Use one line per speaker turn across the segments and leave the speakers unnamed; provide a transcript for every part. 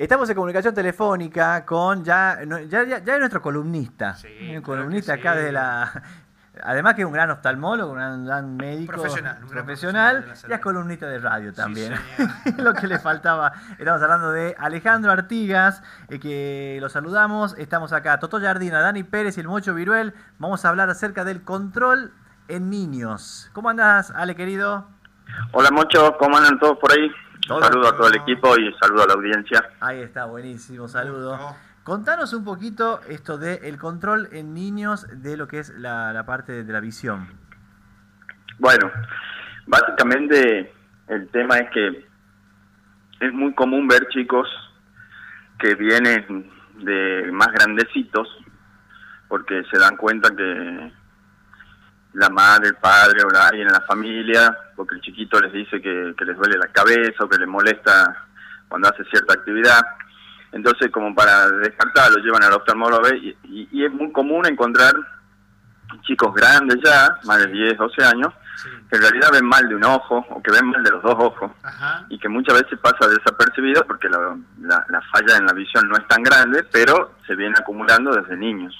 Estamos en comunicación telefónica con ya, ya, ya, es nuestro columnista. Sí, un columnista acá de la. Además que es un gran oftalmólogo, un gran, médico profesional, profesional, ya es columnista de radio también. Lo que le faltaba. Estamos hablando de Alejandro Artigas, eh, que lo saludamos. Estamos acá, Toto Jardina, Dani Pérez y el Mocho Viruel. Vamos a hablar acerca del control en niños. ¿Cómo andas, Ale, querido?
Hola, Mocho, ¿cómo andan todos por ahí? Saludo a todo el equipo y saludo a la audiencia.
Ahí está, buenísimo, saludo. Contanos un poquito esto de el control en niños de lo que es la, parte de la visión.
Bueno, básicamente el tema es que es muy común ver chicos que vienen de más grandecitos porque se dan cuenta que la madre, el padre o alguien en la familia, porque el chiquito les dice que, les duele la cabeza o que les molesta cuando hace cierta actividad. Entonces, como para descartarlo, llevan al oftalmólogo y, y, es muy común encontrar chicos grandes ya, más de 10, 12 años, que en realidad ven mal de un ojo o que ven mal de los dos ojos y que muchas veces pasa desapercibido porque la, la, falla en la visión no es tan grande, pero se viene acumulando desde niños.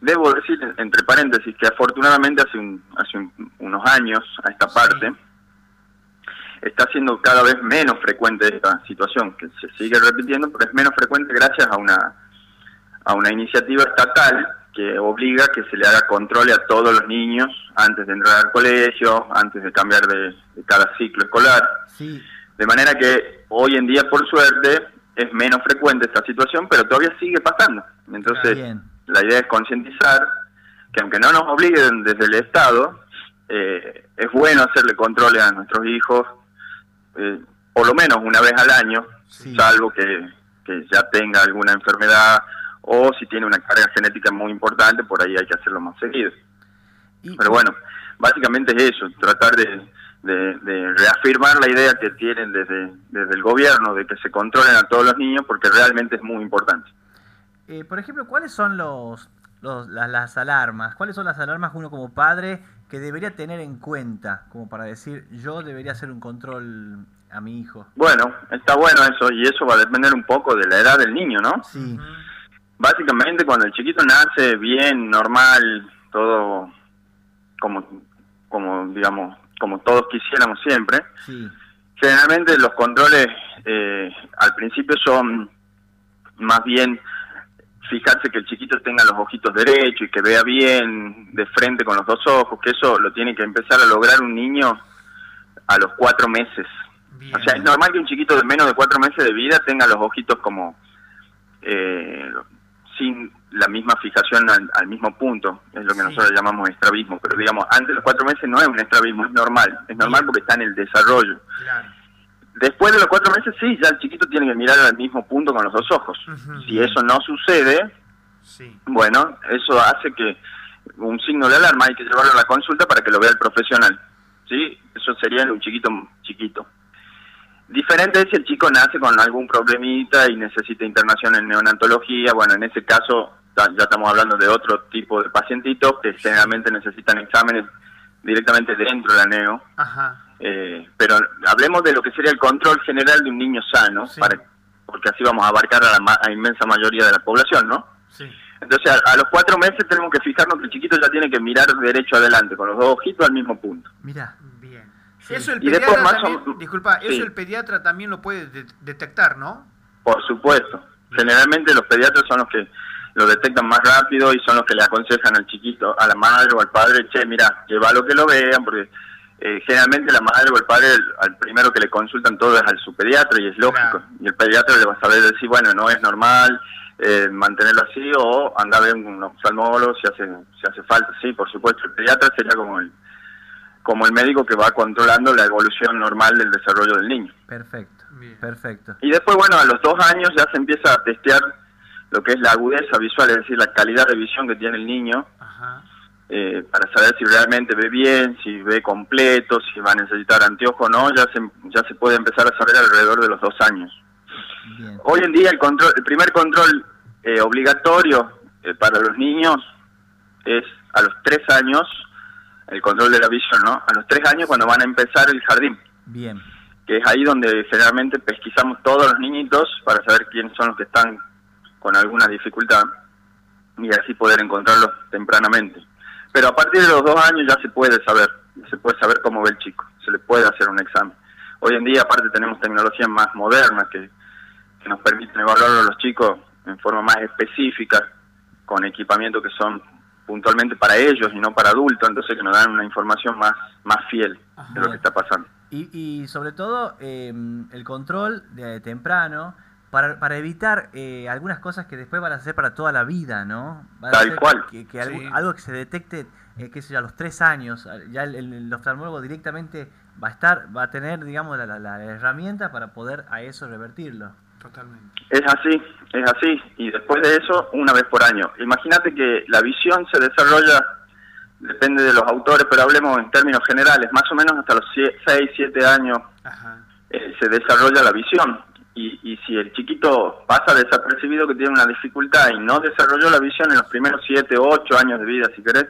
Debo decir, entre paréntesis, que afortunadamente hace, un, hace unos años a esta parte está siendo cada vez menos frecuente esta situación, que se sigue repitiendo, pero es menos frecuente gracias a una, a una iniciativa estatal que obliga que se le haga control a todos los niños antes de entrar al colegio, antes de cambiar de, cada ciclo escolar. De manera que hoy en día, por suerte, es menos frecuente esta situación, pero todavía sigue pasando. Entonces, la idea es concientizar que aunque no nos obliguen desde el Estado, eh, es bueno hacerle controles a nuestros hijos, eh, por lo menos una vez al año, salvo que, ya tenga alguna enfermedad o si tiene una carga genética muy importante, por ahí hay que hacerlo más seguido. Pero bueno, básicamente es eso, tratar de, de, reafirmar la idea que tienen desde, desde el gobierno de que se controlen a todos los niños, porque realmente es muy importante.
Eh, por ejemplo, ¿cuáles son los, las, alarmas? ¿Cuáles son las alarmas uno como padre que debería tener en cuenta, como para decir, yo debería hacer un control a mi hijo?
Bueno, está bueno eso, y eso va a depender un poco de la edad del niño, ¿no? Sí. Básicamente, cuando el chiquito nace bien, normal, todo como, como digamos, como todos quisiéramos siempre, generalmente los controles eh, al principio son más bien fijarse que el chiquito tenga los ojitos derechos y que vea bien de frente con los dos ojos, que eso lo tiene que empezar a lograr un niño a los cuatro meses. O sea, es normal que un chiquito de menos de cuatro meses de vida tenga los ojitos como eh, sin la misma fijación al, mismo punto, es lo que nosotros llamamos estrabismo, pero digamos, antes de los cuatro meses no es un estrabismo, es normal, es normal porque está en el desarrollo. Claro. Después de los cuatro meses, sí, ya el chiquito tiene que mirar al mismo punto con los dos ojos. si eso no sucede, bueno, eso hace que un signo de alarma hay que llevarlo a la consulta para que lo vea el profesional. ¿sí? Eso sería en un chiquito chiquito. Diferente es si el chico nace con algún problemita y necesita internación en neonatología. Bueno, en ese caso ya estamos hablando de otro tipo de pacientitos que generalmente necesitan exámenes directamente dentro de la neo. Ajá eh, pero hablemos de lo que sería el control general de un niño sano, para, porque así vamos a abarcar a la inmensa mayoría de la población, ¿no? Entonces, a, los cuatro meses tenemos que fijarnos que el chiquito ya tiene que mirar derecho adelante, con los dos ojitos al mismo punto.
Mira, Eso el pediatra también, disculpa, eso el pediatra también lo puede detectar, ¿no?
Por supuesto. Generalmente los pediatras son los que lo detectan más rápido y son los que le aconsejan al chiquito, a la madre o al padre, che, mira, lo que lo vean, porque eh, generalmente la madre o el padre, al primero que le consultan todo es al su pediatra y es lógico. Y el pediatra le va a saber decir, bueno, no es normal eh, mantenerlo así o anda a ver un oftalmólogo si hace, si hace falta. Sí, por supuesto, el pediatra sería como el, como el médico que va controlando la evolución normal del desarrollo del niño.
Perfecto, perfecto.
Y después, bueno, a los dos años ya se empieza a testear lo que es la agudeza visual, es decir, la calidad de visión que tiene el niño. Ajá eh, para saber si realmente ve bien, si ve completo, si va a necesitar anteojo o no, ya se, ya se puede empezar a saber alrededor de los dos años. Hoy en día el, control, el primer control eh, obligatorio eh, para los niños es a los tres años, el control de la visión, ¿no? A los tres años cuando van a empezar el jardín. Bien. que es ahí donde generalmente pesquisamos todos los niñitos para saber quiénes son los que están con alguna dificultad y así poder encontrarlos tempranamente. Pero a partir de los dos años ya se puede saber, se puede saber cómo ve el chico, se le puede hacer un examen. Hoy en día aparte tenemos tecnologías más modernas que, que nos permiten evaluar a los chicos en forma más específica, con equipamiento que son puntualmente para ellos y no para adultos, entonces que nos dan una información más, más fiel de lo que está pasando.
Y, y sobre todo em, el control de temprano para, para evitar eh, algunas cosas que después van a ser para toda la vida, ¿no?
Tal cual.
Que, algo, que se detecte, eh, qué sé yo, a los tres años, ya el, el, oftalmólogo directamente va a estar, va a tener, digamos, la, la herramienta para poder a eso revertirlo.
Totalmente. Es así, es así. Y después de eso, una vez por año. Imagínate que la visión se desarrolla, depende de los autores, pero hablemos en términos generales, más o menos hasta los 6, 7 años eh, se desarrolla la visión. Y, y si el chiquito pasa desapercibido que tiene una dificultad y no desarrolló la visión en los primeros 7 o 8 años de vida, si querés,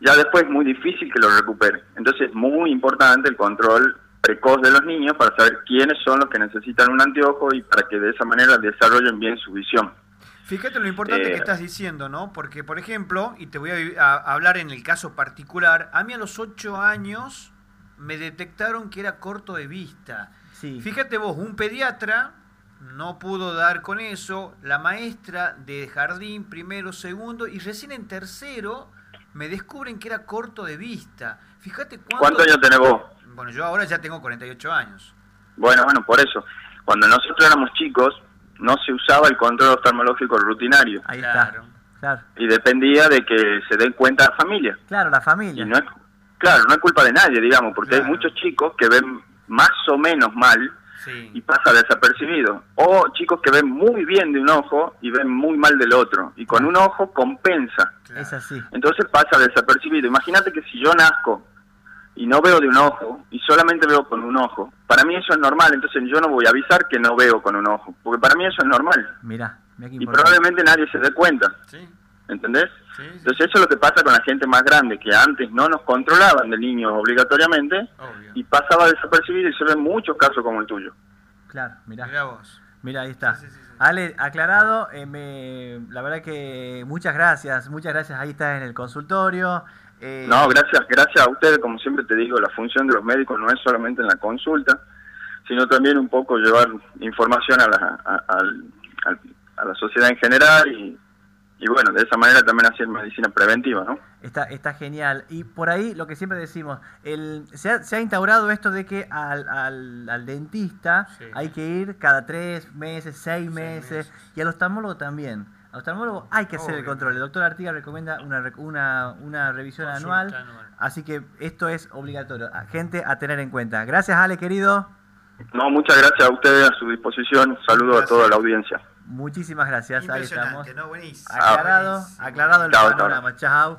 ya después es muy difícil que lo recupere. Entonces es muy importante el control precoz de los niños para saber quiénes son los que necesitan un anteojo y para que de esa manera desarrollen bien su visión.
Fíjate lo importante que eh, estás diciendo, ¿no? Porque, por ejemplo, y te voy a, hablar en el caso particular, a mí a los 8 años me detectaron que era corto de vista. Sí. Fíjate vos, un pediatra no pudo dar con eso, la maestra de jardín, primero, segundo, y recién en tercero me descubren que era corto de vista. Fíjate cuánto...
¿Cuántos años tenés vos?
Bueno, yo ahora ya tengo 48 años.
Bueno, bueno, por eso. Cuando nosotros éramos chicos, no se usaba el control oftalmológico rutinario.
Ahí está. Claro.
Y dependía de que se den cuenta la familia.
Claro, la familia.
no es, claro, no es culpa de nadie, digamos, porque hay muchos chicos que ven más o menos mal y pasa desapercibido. O chicos que ven muy bien de un ojo y ven muy mal del otro. Y con un ojo compensa.
Es así.
Entonces pasa desapercibido. Imagínate que si yo nazco y no veo de un ojo y solamente veo con un ojo, para mí eso es normal, entonces yo no voy a avisar que no veo con un ojo, porque para mí eso es normal.
Mira,
y probablemente nadie se dé cuenta. ¿Entendés? Entonces eso es lo que pasa con la gente más grande, que antes no nos controlaban de niños obligatoriamente y pasaba desapercibido y se ven muchos casos como el tuyo.
Claro, mira. Mira vos. Mira, ahí está. Ale, aclarado, eh, me, la verdad que muchas gracias, muchas gracias, ahí está en el consultorio.
Eh, no, gracias, gracias a ustedes, como siempre te digo, la función de los médicos no es solamente en la consulta, sino también un poco llevar información a la, a, la sociedad en general y, y, bueno, de esa manera también hacer medicina preventiva, ¿no?
Está, está genial. Y por ahí lo que siempre decimos, el, se, ha, se ha instaurado esto de que al, al, dentista hay que ir cada tres meses, seis, meses, y al oftalmólogo también oftalmólogo hay que hacer el control. El doctor Artiga recomienda una, una, una revisión anual, así que esto es obligatorio. Gente a tener en cuenta. Gracias, Ale, querido.
No, muchas gracias a ustedes, a su disposición. Saludo a toda la audiencia.
Muchísimas gracias. Ahí estamos.
¿no?
Aclarado, aclarado el panorama. Chao.